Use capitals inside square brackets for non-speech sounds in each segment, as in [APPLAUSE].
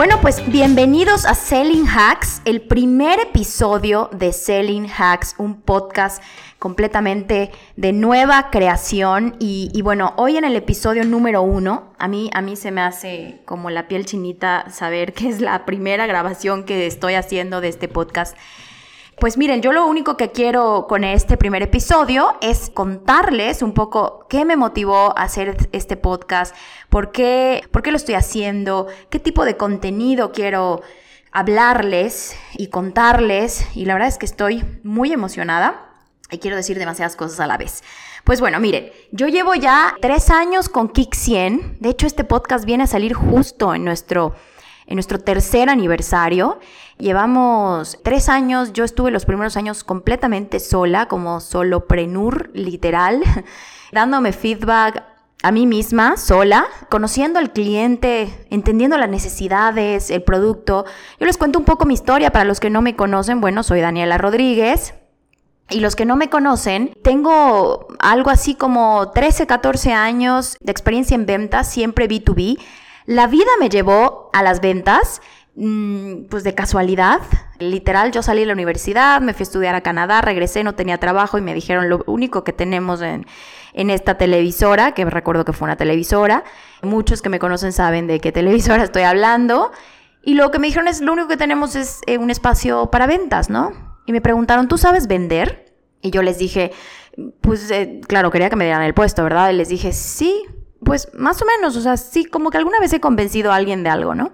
Bueno, pues bienvenidos a Selling Hacks, el primer episodio de Selling Hacks, un podcast completamente de nueva creación. Y, bueno, hoy en el episodio número uno, a mí, a mí se me hace como la piel chinita saber [LAUGHS] que es la primera grabación que estoy haciendo de este podcast. Pues miren, yo lo único que quiero con este primer episodio es contarles un poco qué me motivó a hacer este podcast, por qué, por qué lo estoy haciendo, qué tipo de contenido quiero hablarles y contarles. Y la verdad es que estoy muy emocionada y quiero decir demasiadas cosas a la vez. Pues bueno, miren, yo llevo ya tres años con Kick 100. De hecho, este podcast viene a salir justo en nuestro en nuestro tercer aniversario. Llevamos tres años, yo estuve los primeros años completamente sola, como soloprenur, literal, [LAUGHS] dándome feedback a mí misma, sola, conociendo al cliente, entendiendo las necesidades, el producto. Yo les cuento un poco mi historia para los que no me conocen. Bueno, soy Daniela Rodríguez. Y los que no me conocen, tengo algo así como 13, 14 años de experiencia en ventas, siempre B2B. La vida me llevó a las ventas, mm, pues de casualidad. Literal, yo salí de la universidad, me fui a estudiar a Canadá, regresé, no tenía trabajo y me dijeron lo único que tenemos en, esta televisora, que recuerdo que fue una televisora. Muchos que me conocen saben de qué televisora [LAUGHS] estoy hablando. Y lo que me dijeron es, lo único que tenemos es eh, un espacio para ventas, ¿no? Y me preguntaron, ¿tú sabes vender? Y yo les dije, pues eh, claro, quería que me dieran el puesto, ¿verdad? Y les dije, sí, pues más o menos, o sea, sí, como que alguna vez he convencido a alguien de algo, ¿no?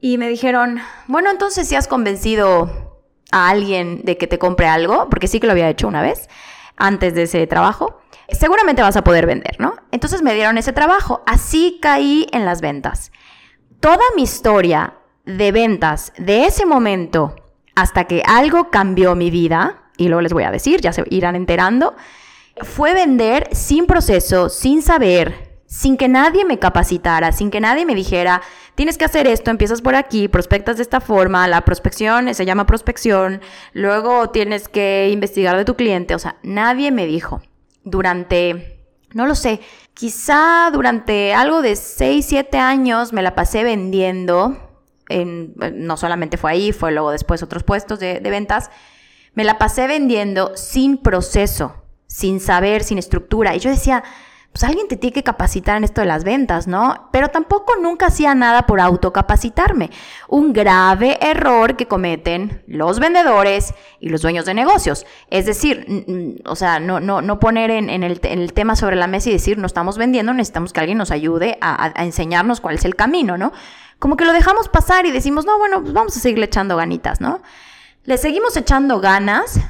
Y me dijeron, bueno, entonces si has convencido a alguien de que te compre algo, porque sí que lo había hecho una vez, antes de ese trabajo, seguramente vas a poder vender, ¿no? Entonces me dieron ese trabajo, así caí en las ventas. Toda mi historia de ventas de ese momento hasta que algo cambió mi vida, y luego les voy a decir, ya se irán enterando, fue vender sin proceso, sin saber, sin que nadie me capacitara, sin que nadie me dijera, tienes que hacer esto, empiezas por aquí, prospectas de esta forma, la prospección se llama prospección, luego tienes que investigar de tu cliente, o sea, nadie me dijo. Durante, no lo sé, quizá durante algo de 6, 7 años me la pasé vendiendo, en, no solamente fue ahí, fue luego después otros puestos de ventas, me la pasé vendiendo sin proceso sin saber, sin estructura. Y yo decía, pues alguien te tiene que capacitar en esto de las ventas, ¿no? Pero tampoco nunca hacía nada por autocapacitarme. Un grave error que cometen los vendedores y los dueños de negocios. Es decir, o sea, no, no, no poner en, el, tema sobre la mesa y decir, no estamos vendiendo, necesitamos que alguien nos ayude a, a enseñarnos cuál es el camino, ¿no? Como que lo dejamos pasar y decimos, no, bueno, pues vamos a seguirle echando ganitas, ¿no? Le seguimos echando ganas,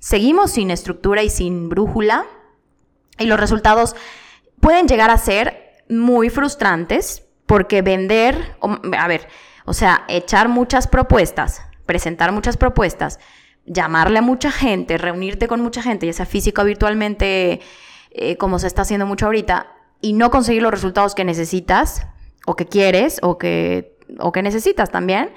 Seguimos sin estructura y sin brújula y los resultados pueden llegar a ser muy frustrantes porque vender, a ver, o sea, echar muchas propuestas, presentar muchas propuestas, llamarle a mucha gente, reunirte con mucha gente, ya sea físico o virtualmente, eh, como se está haciendo mucho ahorita, y no conseguir los resultados que necesitas o que quieres o que, o que necesitas también,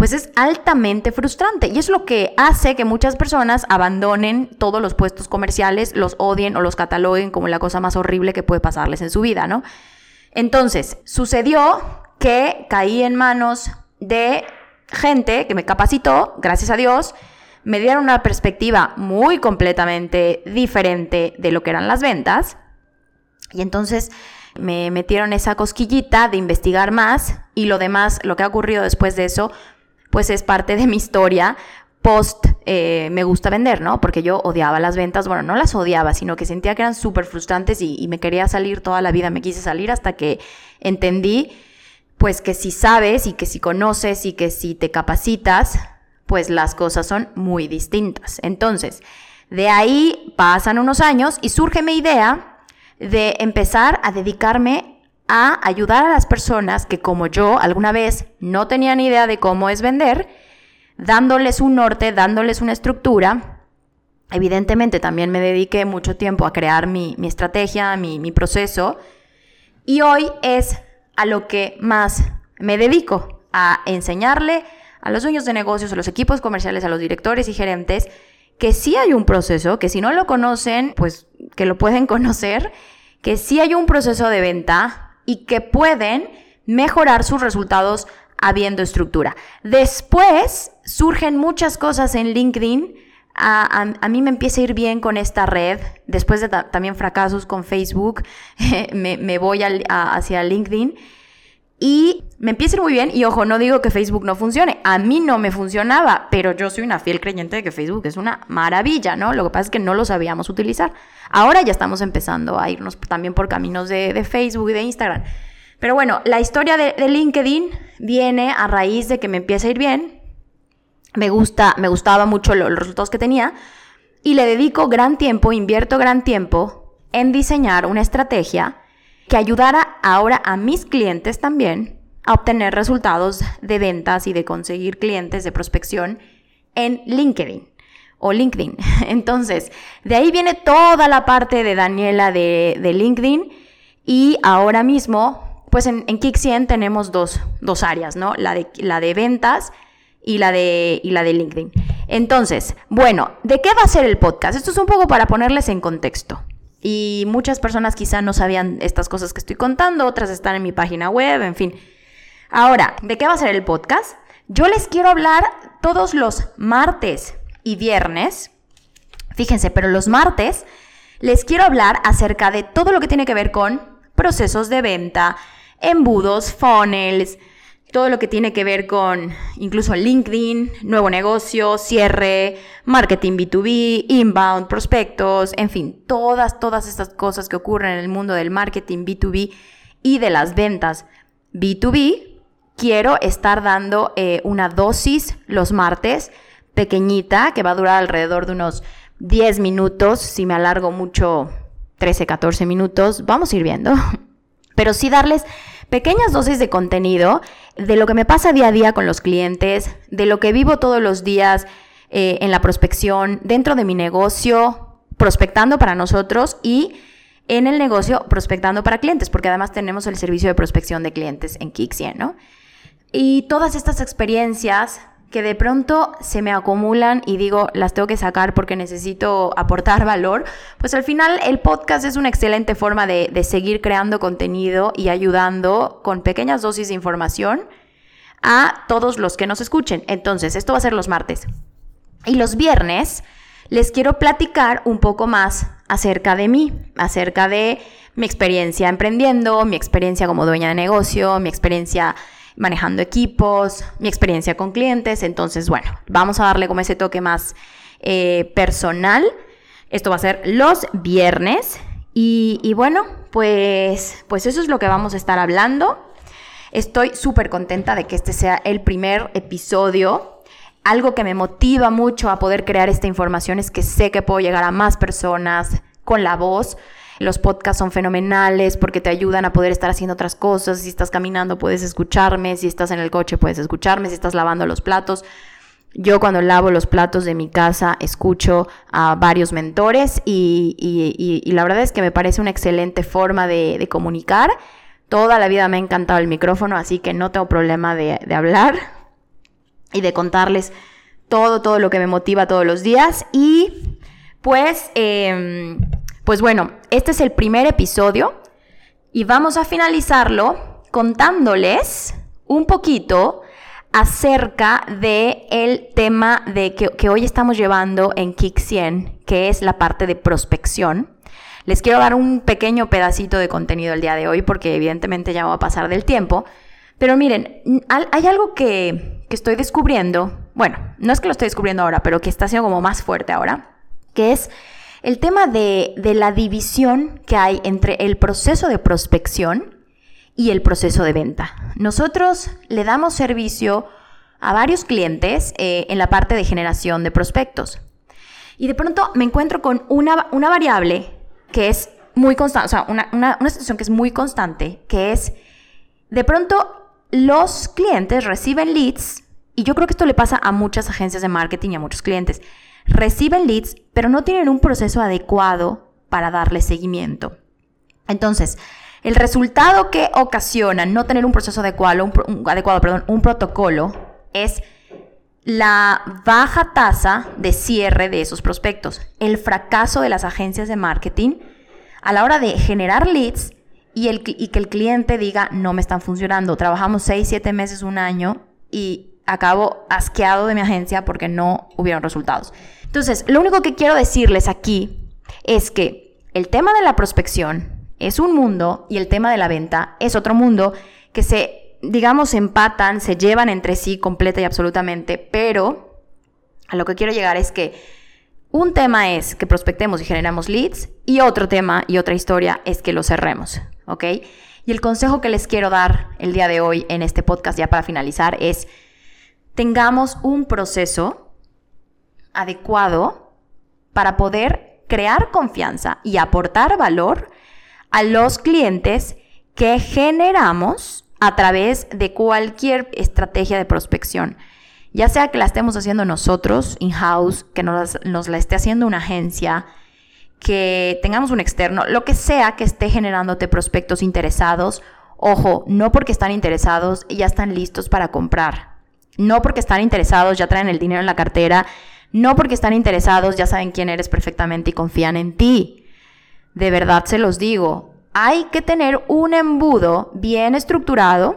pues es altamente frustrante y es lo que hace que muchas personas abandonen todos los puestos comerciales, los odien o los cataloguen como la cosa más horrible que puede pasarles en su vida, ¿no? Entonces, sucedió que caí en manos de gente que me capacitó, gracias a Dios, me dieron una perspectiva muy completamente diferente de lo que eran las ventas. Y entonces me metieron esa cosquillita de investigar más y lo demás, lo que ha ocurrido después de eso, pues es parte de mi historia post eh, me gusta vender, ¿no? Porque yo odiaba las ventas, bueno, no las odiaba, sino que sentía que eran súper frustrantes y, me quería salir toda la vida, me quise salir hasta que entendí, pues que si sabes y que si conoces y que si te capacitas, pues las cosas son muy distintas. Entonces, de ahí pasan unos años y surge mi idea de empezar a dedicarme a ayudar a las personas que como yo alguna vez no tenían idea de cómo es vender, dándoles un norte, dándoles una estructura. Evidentemente también me dediqué mucho tiempo a crear mi, estrategia, mi, mi proceso. Y hoy es a lo que más me dedico, a enseñarle a los dueños de negocios, a los equipos comerciales, a los directores y gerentes, que sí hay un proceso, que si no lo conocen, pues que lo pueden [LAUGHS] conocer, que sí hay un proceso de venta y que pueden mejorar sus resultados habiendo estructura. Después surgen muchas cosas en LinkedIn. A, mí me empieza a ir bien con esta red. Después de también fracasos con Facebook, [LAUGHS] me, voy hacia LinkedIn. Y me empieza muy bien. Y ojo, no digo que Facebook no funcione. A mí no me funcionaba, pero yo soy una fiel creyente de que Facebook es una maravilla, ¿no? Lo que pasa es que no lo sabíamos utilizar. Ahora ya estamos empezando a irnos también por caminos de, de Facebook y de Instagram. Pero bueno, la historia de, LinkedIn viene a raíz de que me empieza a ir bien. Me, gusta, me gustaba mucho los resultados que tenía. Y le dedico gran tiempo, invierto gran tiempo en diseñar una estrategia que ayudara ahora a mis clientes también a obtener resultados de ventas y de conseguir clientes de prospección en LinkedIn o LinkedIn. [LAUGHS] Entonces, de ahí viene toda la parte de Daniela de, de LinkedIn y ahora mismo pues en, en Kick 100 tenemos dos, áreas, ¿no? La de, la de ventas y la de, y la de LinkedIn. Entonces, bueno, ¿de qué va a ser el podcast? Esto es un poco para ponerles en contexto. Y muchas personas quizá no sabían estas cosas que estoy contando, otras están en mi página web, en fin. Ahora, ¿de qué va a ser el podcast? Yo les quiero hablar todos los martes y viernes. Fíjense, pero los martes les quiero hablar acerca de todo lo que tiene que ver con procesos de venta, embudos, funnels, todo lo que tiene que ver con incluso LinkedIn, nuevo negocio, cierre, marketing B2B, inbound, prospectos, en fin, todas, todas estas cosas que ocurren en el mundo del marketing B2B y de las ventas B2B, quiero estar dando eh, una dosis los martes pequeñita que va a durar alrededor de unos 10 minutos, si me alargo mucho 13, 14 minutos, vamos a ir viendo, [LAUGHS] pero sí darles pequeñas dosis de contenido de lo que me pasa día a día con los clientes, de lo que vivo todos los días eh, en la prospección, dentro de mi negocio, prospectando para nosotros y en el negocio prospectando para clientes, porque además tenemos el servicio de prospección de clientes en Kixie, ¿no? Y todas estas experiencias que de pronto se me acumulan y digo, las tengo que sacar porque necesito aportar valor, pues al final el podcast es una excelente forma de, seguir creando contenido y ayudando con pequeñas dosis de información a todos los que nos escuchen. Entonces, esto va a ser los martes. Y los viernes les quiero platicar un poco más acerca de mí, acerca de mi experiencia emprendiendo, mi experiencia como dueña de negocio, mi experiencia manejando equipos, mi experiencia con clientes. Entonces, bueno, vamos a darle como ese toque más eh, personal. Esto va a ser los viernes. Y, bueno, pues, pues eso es lo que vamos a estar hablando. Estoy súper contenta de que este sea el primer episodio. Algo que me motiva mucho a poder crear esta información es que sé que puedo llegar a más personas con la voz. Los podcasts son fenomenales porque te ayudan a poder estar haciendo otras cosas. Si estás caminando puedes escucharme, si estás en el coche puedes escucharme, si estás lavando los platos. Yo cuando lavo los platos de mi casa escucho a varios mentores y, la verdad es que me parece una excelente forma de, comunicar. Toda la vida me ha encantado el micrófono, así que no tengo problema de, hablar y de contarles todo, todo lo que me motiva todos los días. Y pues em, pues bueno, este es el primer episodio y vamos a finalizarlo contándoles un poquito acerca de el tema de que, hoy estamos llevando en Kick 100, que es la parte de prospección. Les quiero dar un pequeño pedacito de contenido el día de hoy porque evidentemente ya va a pasar del tiempo. Pero miren, hay algo que, que estoy descubriendo, bueno, no es que lo estoy descubriendo ahora, pero que está siendo como más fuerte ahora, que es el tema de, la división que hay entre el proceso de prospección y el proceso de venta. Nosotros le damos servicio a varios clientes eh, en la parte de generación de prospectos. Y de pronto me encuentro con una, una variable que es muy constante, o sea, una, una, una situación que es muy constante, que es, de pronto los clientes reciben leads, y yo creo que esto le pasa a muchas agencias de marketing y a muchos clientes, reciben leads, pero no tienen un proceso adecuado para darle seguimiento. Entonces, el resultado que ocasiona no tener un proceso adecuado, un, adecuado, perdón, un protocolo, es la baja tasa de cierre de esos prospectos, el fracaso de las agencias de marketing a la hora de generar leads y, y que el cliente diga, no me están funcionando, trabajamos 6, 7 meses, un año y acabo asqueado de mi agencia porque no hubieron resultados. Entonces, lo único que quiero decirles aquí es que el tema de la prospección es un mundo y el tema de la venta es otro mundo que se, digamos, empatan, se llevan entre sí completa y absolutamente, pero a lo que quiero llegar es que un tema es que prospectemos y generamos leads y otro tema y otra historia es que lo cerremos, ¿ok? Y el consejo que les quiero dar el día de hoy en este podcast ya para finalizar es tengamos un proceso adecuado para poder crear confianza y aportar valor a los clientes que generamos a través de cualquier estrategia de prospección. Ya sea que la estemos haciendo nosotros, in-house, que nos, nos la esté haciendo una agencia, que tengamos un externo, lo que sea que esté generándote prospectos interesados. Ojo, no porque están interesados y ya están listos para comprar. No porque están interesados ya traen el dinero en la cartera. No porque están interesados ya saben quién eres perfectamente y confían en ti de verdad se los digo, hay que tener un embudo bien estructurado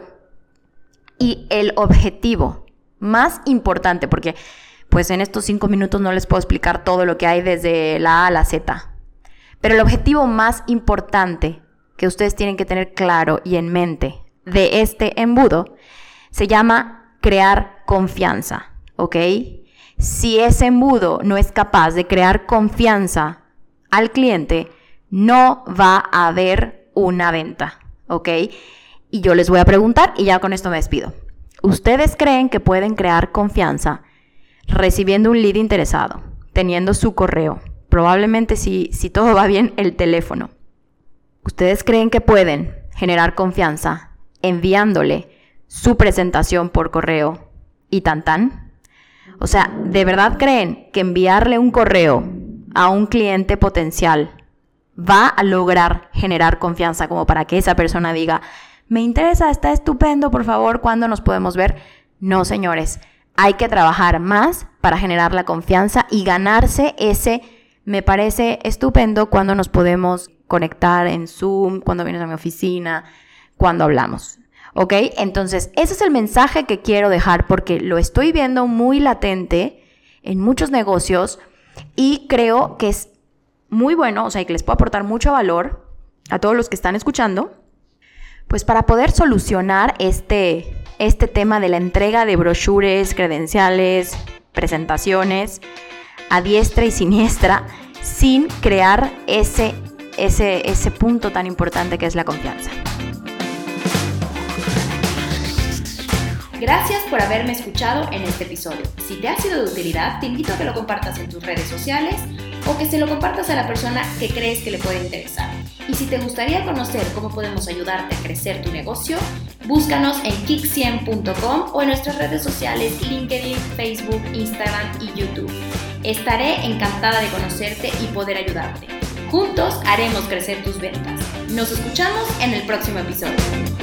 y el objetivo más importante, porque pues en estos cinco minutos no les puedo explicar todo lo que hay desde la A a la Z, pero el objetivo más importante que ustedes tienen que tener claro y en mente de este embudo se llama crear confianza, ¿ok? Si ese embudo no es capaz de crear confianza al cliente, no va a haber una venta, ¿ok? Y yo les voy a preguntar y ya con esto me despido. ¿Ustedes creen que pueden crear confianza recibiendo un lead interesado, teniendo su correo, probablemente si, si todo va bien, el teléfono? ¿Ustedes creen que pueden generar confianza enviándole su presentación por correo y tan tan? O sea, ¿de verdad creen que enviarle un correo a un cliente potencial va a lograr generar confianza como para que esa persona diga, me interesa, está estupendo, por favor, ¿cuándo nos podemos ver? No, señores, hay que trabajar más para generar la confianza y ganarse ese, me parece estupendo cuando nos podemos conectar en Zoom, cuando vienes a mi oficina, cuando hablamos. ¿Ok? Entonces, ese es el mensaje que quiero dejar porque lo estoy viendo muy latente en muchos negocios y creo que es muy bueno, o sea, que les puedo aportar mucho valor a todos los que están escuchando, pues para poder solucionar este, este tema de la entrega de brochures, credenciales, presentaciones a diestra y siniestra, sin crear ese, ese, ese punto tan importante que es la confianza. Gracias por haberme escuchado en este episodio. Si te ha sido de utilidad, te invito a que lo compartas en tus redes sociales o que se lo compartas a la persona que crees que le puede interesar. Y si te gustaría conocer cómo podemos ayudarte a crecer tu negocio, búscanos en kick100.com o en nuestras redes sociales LinkedIn, Facebook, Instagram y YouTube. Estaré encantada de conocerte y poder ayudarte. Juntos haremos crecer tus ventas. Nos escuchamos en el próximo episodio.